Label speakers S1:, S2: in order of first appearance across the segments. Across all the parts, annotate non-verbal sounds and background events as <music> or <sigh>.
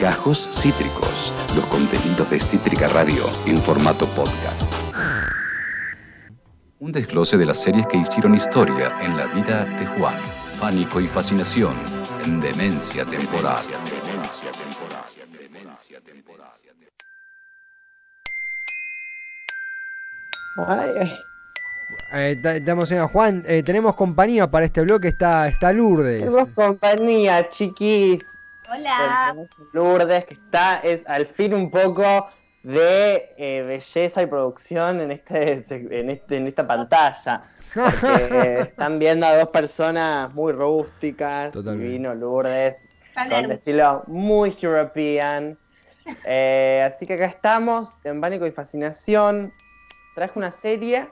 S1: Gajos Cítricos, los contenidos de Cítrica Radio en formato podcast. Un desglose de las series que hicieron historia en la vida de Juan. Pánico y fascinación en Demencia Temporal.
S2: Eh, ta- estamos en Juan, eh, tenemos compañía para este bloque, está, está Lourdes.
S3: Tenemos compañía, chiquis.
S4: Hola.
S3: Lourdes, que está, es al fin un poco de eh, belleza y producción en este, en este, en esta pantalla. Porque eh, <laughs> están viendo a dos personas muy rústicas,
S2: Totalmente.
S3: divino Lourdes, con estilo muy European. Eh, así que acá estamos en Pánico y Fascinación. Traje una serie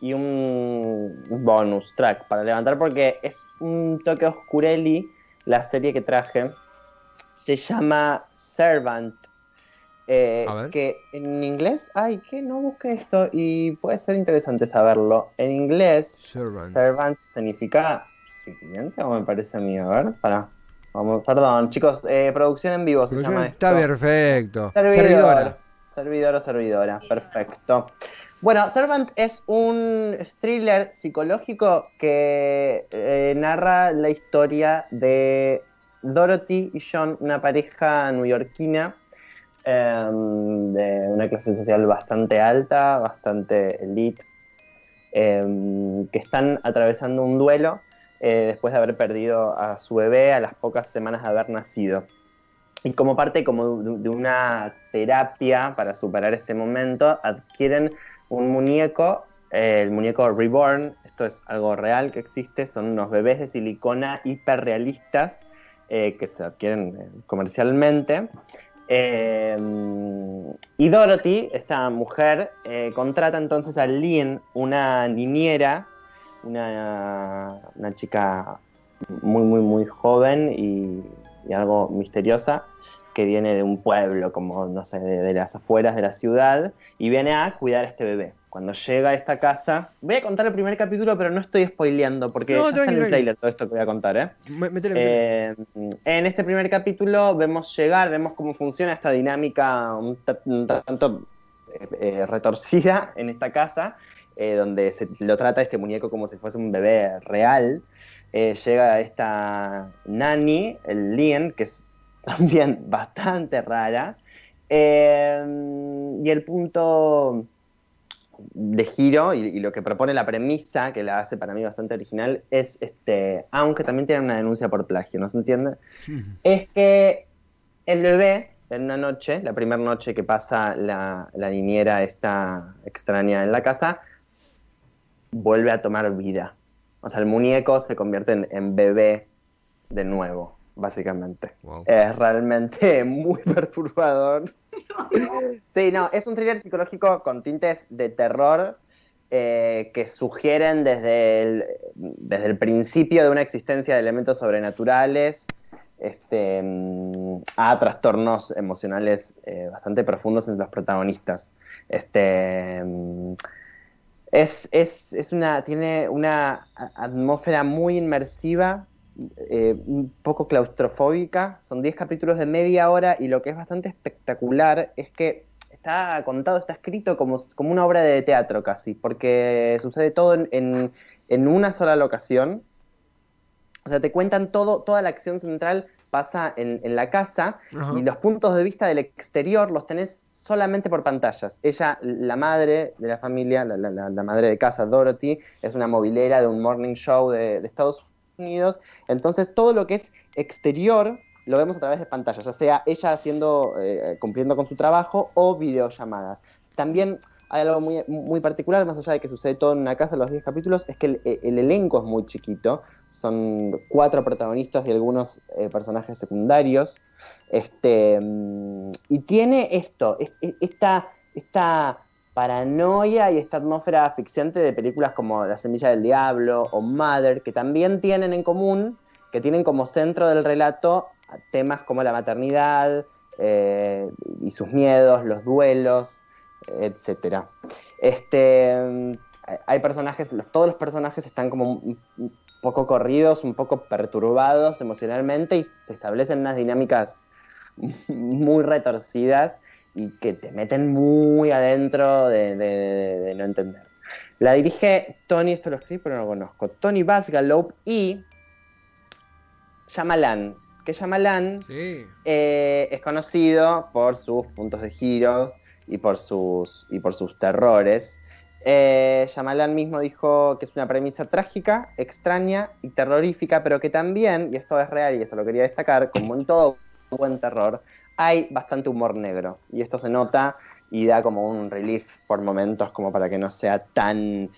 S3: y un bonus track para levantar porque es un toque oscureli la serie que traje. Se llama Servant. Eh, que en inglés, ay, que no busqué esto y puede ser interesante saberlo. En inglés,
S2: Servant.
S3: Servant significa sirviente, o me parece a mí. A ver, para. Vamos, perdón, chicos, eh, producción en vivo se
S2: Producción
S3: llama
S2: está
S3: esto.
S2: perfecto.
S3: Servidor.
S2: Servidora.
S3: Servidor o servidora, perfecto. Bueno, Servant es un thriller psicológico que eh, narra la historia de Dorothy y John, una pareja neoyorquina em, de una clase social bastante alta, bastante elite, em, que están atravesando un duelo eh, después de haber perdido a su bebé a las pocas semanas de haber nacido. Y como parte como de, de una terapia para superar este momento, adquieren un muñeco, eh, el muñeco Reborn, esto es algo real que existe, son unos bebés de silicona hiperrealistas eh, que se adquieren eh, comercialmente. Eh, y Dorothy, esta mujer, eh, contrata entonces a Lynn, una niñera, una, una chica muy, muy, muy joven y algo misteriosa, que viene de un pueblo, como, no sé, de, de las afueras de la ciudad, y viene a cuidar a este bebé. Cuando llega a esta casa, voy a contar el primer capítulo, pero no estoy spoileando, porque
S2: No,
S3: ya está en el trailer todo esto que voy a contar, ¿eh?
S2: Metele.
S3: Eh, en este primer capítulo vemos llegar, vemos cómo funciona esta dinámica un, ta- un tanto eh, eh, retorcida en esta casa, eh, donde se lo trata este muñeco como si fuese un bebé real. Eh, llega esta Nani, el Lien, que es <laughs> también bastante rara. Eh, y el punto de giro y, y lo que propone la premisa, que la hace para mí bastante original, es este, aunque también tiene una denuncia por plagio, ¿no se entiende? <laughs> Es que el bebé, en una noche, la primera noche que pasa la, la niñera esta extraña en la casa, vuelve a tomar vida. O sea, el muñeco se convierte en, en bebé de nuevo, básicamente.
S2: Wow.
S3: Es realmente <laughs> muy perturbador. <laughs> Sí, no, es un thriller psicológico con tintes de terror eh, que sugieren desde el, desde el principio de una existencia de elementos sobrenaturales este, mm, a trastornos emocionales eh, bastante profundos entre los protagonistas. Este, mm, es, es, es una, tiene una atmósfera muy inmersiva, eh, un poco claustrofóbica. Son 10 capítulos de media hora y lo que es bastante espectacular es que está contado, está escrito como, como una obra de teatro casi, porque sucede todo en, en- en una sola locación. O sea, te cuentan todo, toda la acción central pasa en, en la casa
S2: Ajá.
S3: y los puntos de vista del exterior los tenés solamente por pantallas. Ella, la madre de la familia, la, la- la- la madre de casa, Dorothy, es una movilera de un morning show de, de Estados Unidos. Entonces, todo lo que es exterior lo vemos a través de pantallas, ya sea ella haciendo, eh, cumpliendo con su trabajo o videollamadas. También hay algo muy, muy particular, más allá de que sucede todo en una casa en los 10 capítulos, es que el, el elenco es muy chiquito. Son cuatro protagonistas y algunos eh, personajes secundarios. Este, mm, y tiene esto, es- es- esta, esta paranoia y esta atmósfera asfixiante de películas como La Semilla del Diablo o Mother, que también tienen en común, que tienen como centro del relato temas como la maternidad eh, y sus miedos, los duelos, etcétera. Este, mm, hay personajes, todos los personajes están como un poco corridos, un poco perturbados emocionalmente y se establecen unas dinámicas <laughs> muy retorcidas y que te meten muy adentro de, de- de no entender. La dirige Tony, esto lo escribí pero no lo conozco, Tony Basgalope y Shyamalan, que Shyamalan
S2: Sí.
S3: eh, es conocido por sus puntos de giros y por sus, y por sus terrores. Eh, Shyamalan mismo dijo que es una premisa trágica, extraña y terrorífica, pero que también, y esto es real y esto lo quería destacar, como en todo buen terror, hay bastante humor negro. Y esto se nota y da como un relief por momentos, como para que no sea tan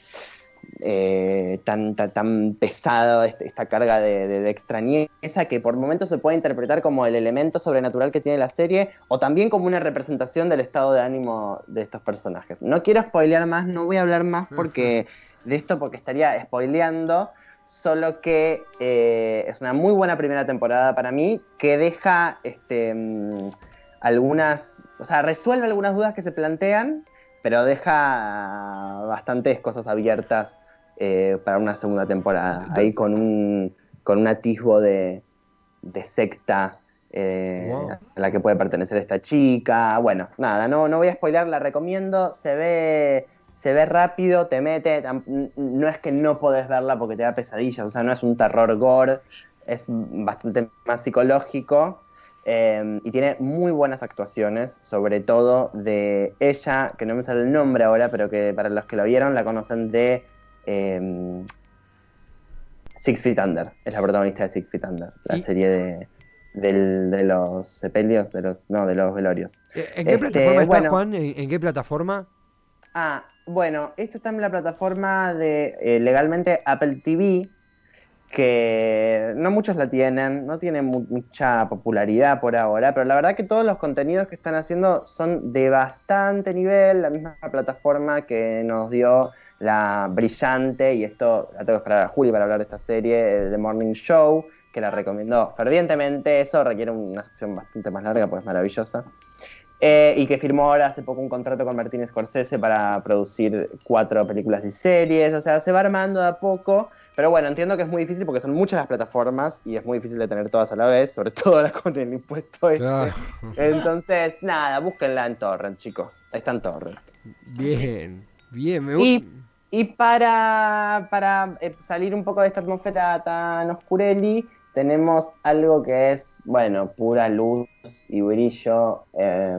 S3: eh, tan, tan, tan pesado este- esta carga de, de- de extrañeza que por momentos se puede interpretar como el elemento sobrenatural que tiene la serie o también como una representación del estado de ánimo de estos personajes. No quiero spoilear más, no voy a hablar más porque de esto porque estaría spoileando, solo que eh, es una muy buena primera temporada para mí que deja este, mm, algunas, o sea, resuelve algunas dudas que se plantean pero deja bastantes cosas abiertas eh, para una segunda temporada. Ahí con un, con un atisbo de, de secta eh,
S2: Wow.
S3: a la que puede pertenecer esta chica. Bueno, nada, no, no voy a spoiler, la recomiendo. Se ve, se ve rápido, te mete. No es que no podés verla porque te da pesadillas, o sea, no es un terror gore, es bastante más psicológico. Eh, y tiene muy buenas actuaciones, sobre todo de ella, que no me sale el nombre ahora, pero que para los que la vieron la conocen de eh, Six Feet Under. Es la protagonista de Six Feet Under, la
S2: Y-
S3: serie de, del- de los sepelios, de los, no, de los velorios.
S2: ¿En qué
S3: Este,
S2: plataforma está,
S3: bueno.
S2: Juan? ¿En, en qué plataforma?
S3: Ah, bueno, esto está en la plataforma de eh, legalmente Apple TV, que no muchos la tienen, no tiene mu- mucha popularidad por ahora, pero la verdad que todos los contenidos que están haciendo son de bastante nivel, la misma plataforma que nos dio la brillante, y esto la tengo que esperar a Juli para hablar de esta serie, eh, The Morning Show, que la recomendó fervientemente, eso requiere una sección bastante más larga, pues es maravillosa. Eh, y que firmó ahora hace poco un contrato con Martin Scorsese para producir cuatro películas y series. O sea, se va armando de a poco. Pero bueno, entiendo que es muy difícil porque son muchas las plataformas y es muy difícil de tener todas a la vez, sobre <laughs> todo ahora con el impuesto este. Entonces, nada, búsquenla en Torrent, chicos. Está en Torrent.
S2: Bien, bien. Me gusta.
S3: y para, para eh, salir un poco de esta atmósfera tan oscureli, tenemos algo que es, bueno, pura luz y brillo, eh,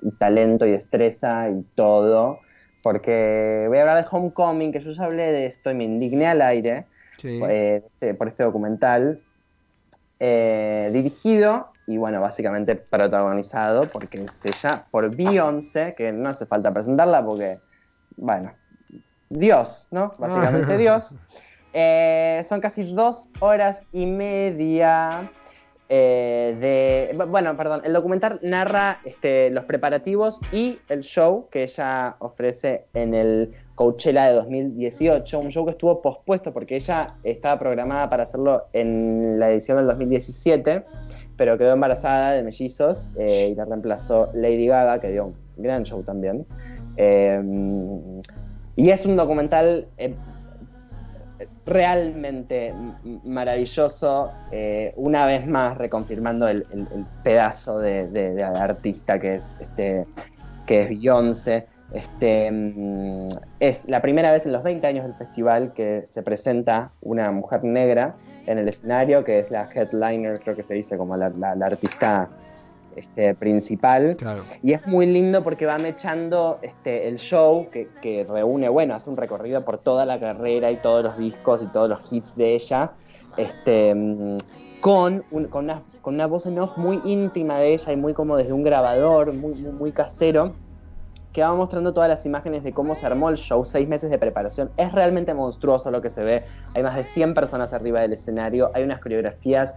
S3: y talento y destreza y todo. Porque voy a hablar de Homecoming, que yo ya hablé de esto y me indigné al aire
S2: Sí.
S3: eh, este- por este documental. eh, dirigido y, bueno, básicamente protagonizado, porque es ella, por Beyoncé, que no hace falta presentarla porque, bueno, Dios, ¿no? Básicamente Dios. <laughs> Eh, son casi dos horas y media eh, de... bu- Bueno, perdón, el documental narra este, los preparativos y el show que ella ofrece en el Coachella de 2018, un show que estuvo pospuesto porque ella estaba programada para hacerlo en la edición del 2017, pero quedó embarazada de mellizos eh, y la reemplazó Lady Gaga, que dio un gran show también. Eh, y es un documental eh, realmente maravilloso, eh, una vez más reconfirmando el, pedazo de, artista que es este que es Beyoncé. Este, mm, es la primera vez en los 20 años del festival que se presenta una mujer negra en el escenario, que es la headliner, creo que se dice como la artista este, principal.
S2: Claro.
S3: Y es muy lindo porque va mechando este, el show que, que reúne, bueno, hace un recorrido por toda la carrera y todos los discos y todos los hits de ella, este, con, un- con, una, con una voz en off muy íntima de ella y muy como desde un grabador, muy, muy, muy casero, que va mostrando todas las imágenes de cómo se armó el show, seis meses de preparación. Es realmente monstruoso lo que se ve. Hay más de 100 personas arriba del escenario, hay unas coreografías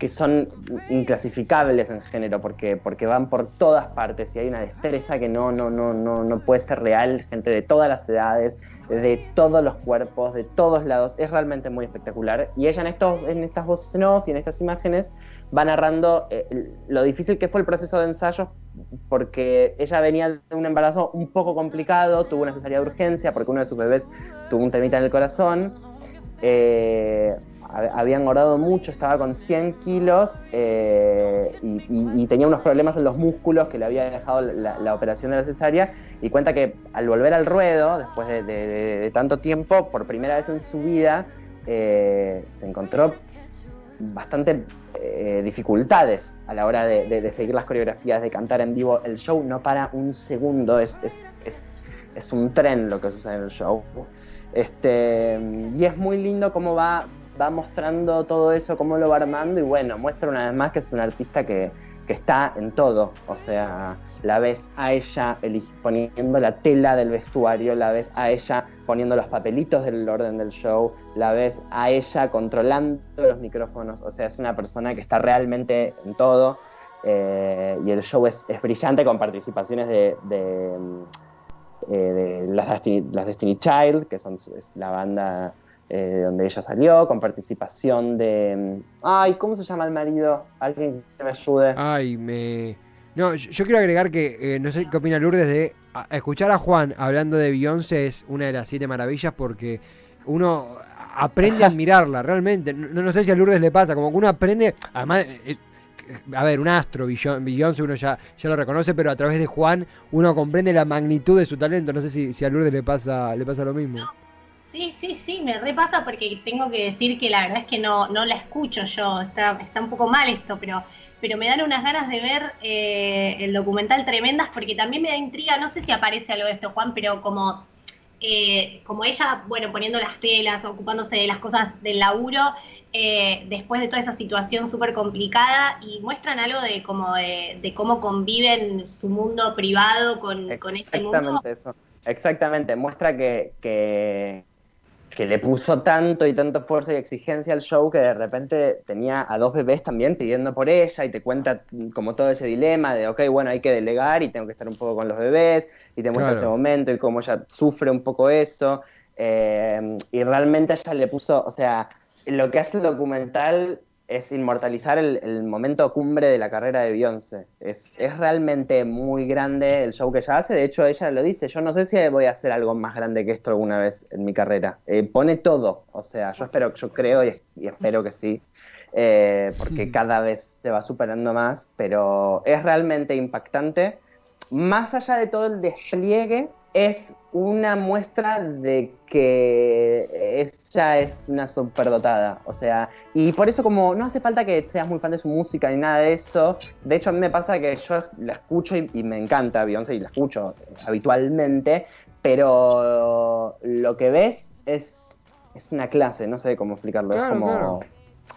S3: que son inclasificables en género porque, porque van por todas partes y hay una destreza que no, no, no, no, no puede ser real, gente de todas las edades, de todos los cuerpos, de todos lados, es realmente muy espectacular. Y ella en, estos, en estas voces en off y en estas imágenes va narrando eh, lo difícil que fue el proceso de ensayos porque ella venía de un embarazo un poco complicado, tuvo una cesárea de urgencia porque uno de sus bebés tuvo un temita en el corazón. Eh, había engordado mucho, estaba con 100 kilos eh, y, tenía unos problemas en los músculos que le había dejado la, operación de la cesárea. Y cuenta que al volver al ruedo, después de, tanto tiempo, por primera vez en su vida, eh, se encontró bastante eh, dificultades a la hora de, seguir las coreografías, de cantar en vivo. El show no para un segundo, es, es un tren lo que sucede en el show. Este, y es muy lindo cómo va, va mostrando todo eso, cómo lo va armando y bueno, muestra una vez más que es un artista que, está en todo. O sea, la ves a ella poniendo la tela del vestuario, la ves a ella poniendo los papelitos del orden del show, la ves a ella controlando los micrófonos. O sea, es una persona que está realmente en todo. Eh, y el show es, brillante con participaciones de eh, de las Destiny, las Destiny, Child, que son, es la banda eh, donde ella salió, con participación de... Ay, ¿cómo se llama el marido? Alguien que me ayude.
S2: Ay, me... No, yo, quiero agregar que, eh, no sé qué opina Lourdes, de escuchar a Juan hablando de Beyoncé es una de las siete maravillas porque uno aprende a <laughs> admirarla, realmente. No, no sé si a Lourdes le pasa, como que uno aprende, además a ver, un astro, Beyoncé uno ya, ya lo reconoce, pero a través de Juan uno comprende la magnitud de su talento. No sé si, si a Lourdes le pasa, le pasa lo mismo.
S4: Sí, sí, sí, me repasa porque tengo que decir que la verdad es que no, no la escucho yo, está, está un poco mal esto, pero, pero me dan unas ganas de ver eh, el documental tremendas porque también me da intriga, no sé si aparece algo de esto, Juan, pero como, eh, como ella, bueno, poniendo las telas, ocupándose de las cosas del laburo, eh, después de toda esa situación súper complicada y muestran algo de como de, cómo conviven su mundo privado con, con este mundo.
S3: Exactamente eso. Exactamente, muestra que, que, le puso tanto y tanto fuerza y exigencia al show que de repente tenía a dos bebés también pidiendo por ella y te cuenta como todo ese dilema de, ok, bueno, hay que delegar y tengo que estar un poco con los bebés y te muestra ese momento y cómo ella sufre un poco eso. Eh, y realmente ella le puso, o sea, lo que hace el documental es inmortalizar el, momento cumbre de la carrera de Beyoncé. Es, realmente muy grande el show que ella hace. De hecho, ella lo dice, yo no sé si voy a hacer algo más grande que esto alguna vez en mi carrera. Eh, pone todo. O sea, yo espero, yo creo y, espero que sí. Eh, porque cada vez se va superando más. Pero es realmente impactante. Más allá de todo el despliegue es una muestra de que ella es una superdotada, o sea, y por eso como no hace falta que seas muy fan de su música ni nada de eso, de hecho a mí me pasa que yo la escucho y, me encanta Beyoncé y la escucho habitualmente, pero lo que ves es, es una clase, no sé cómo explicarlo, es como...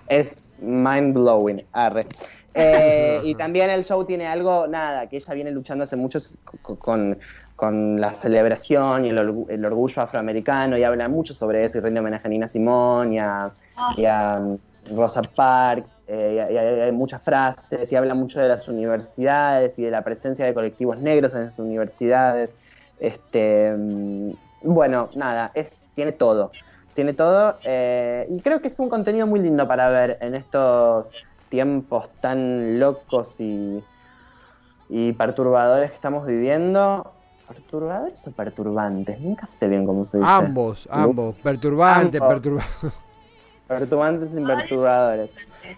S3: Es mind blowing, arre. <laughs> Eh, y también el show tiene algo, nada, que ella viene luchando hace muchos con, con la celebración y el, orgullo afroamericano y habla mucho sobre eso y rinde homenaje a Nina Simón y a, ah. um, Rosa Parks eh, y, hay, muchas frases y habla mucho de las universidades y de la presencia de colectivos negros en esas universidades. Este, mm, bueno, nada, es, tiene todo, tiene todo eh, y creo que es un contenido muy lindo para ver en estos tiempos tan locos y, y perturbadores que estamos viviendo. ¿Perturbadores o perturbantes? Nunca sé bien cómo se dice.
S2: Ambos, ambos. Perturbantes, perturbantes. <laughs>
S3: Perturbantes y perturbadores.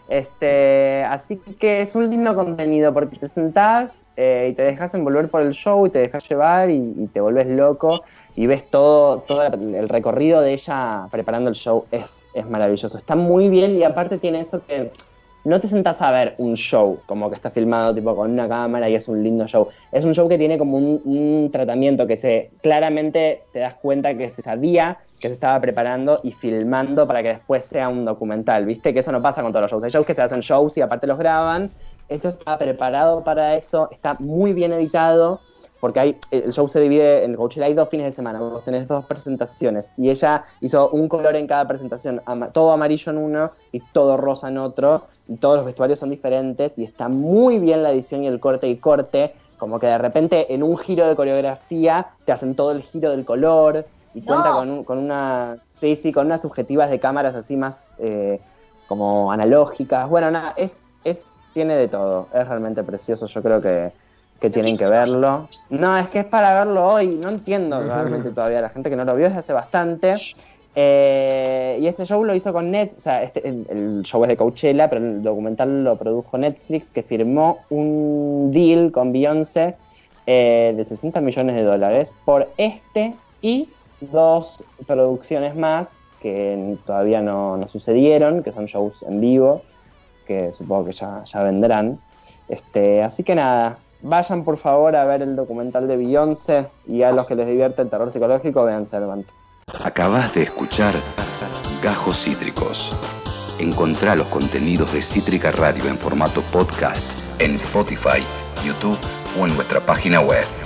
S3: Este, así que es un lindo contenido porque te sentás eh, y te dejas envolver por el show y te dejas llevar y, te volvés loco y ves todo, todo el recorrido de ella preparando el show. Es, es maravilloso. Está muy bien y aparte tiene eso que no te sentás a ver un show como que está filmado tipo con una cámara y es un lindo show. Es un show que tiene como un, tratamiento que se claramente te das cuenta que se sabía que se estaba preparando y filmando para que después sea un documental, ¿viste? Que eso no pasa con todos los shows. Hay shows que se hacen shows y aparte los graban. Esto está preparado para eso, está muy bien editado porque hay, el show se divide en Coachella hay dos fines de semana, vos tenés dos presentaciones y ella hizo un color en cada presentación, todo amarillo en uno y todo rosa en otro, y todos los vestuarios son diferentes y está muy bien la edición y el corte y corte, como que de repente en un giro de coreografía te hacen todo el giro del color y cuenta con, con, una, sí, sí, con unas subjetivas de cámaras así más eh, como analógicas, bueno, nada, es, es, tiene de todo, es realmente precioso, yo creo que que tienen que verlo. No, es que es para verlo hoy. No entiendo realmente todavía la gente que no lo vio desde hace bastante. Eh, y este show lo hizo con Net, o sea, este, el, show es de Coachella, pero el documental lo produjo Netflix, que firmó un deal con Beyoncé eh, de 60 millones de dólares por este y dos producciones más que todavía no, no sucedieron, que son shows en vivo, que supongo que ya, ya vendrán. Este, así que nada, vayan por favor a ver el documental de Beyoncé y a los que les divierte el terror psicológico vean Servant.
S1: Acabas de escuchar Gajos Cítricos. Encontrá los contenidos de Cítrica Radio en formato podcast en Spotify, YouTube o en nuestra página web.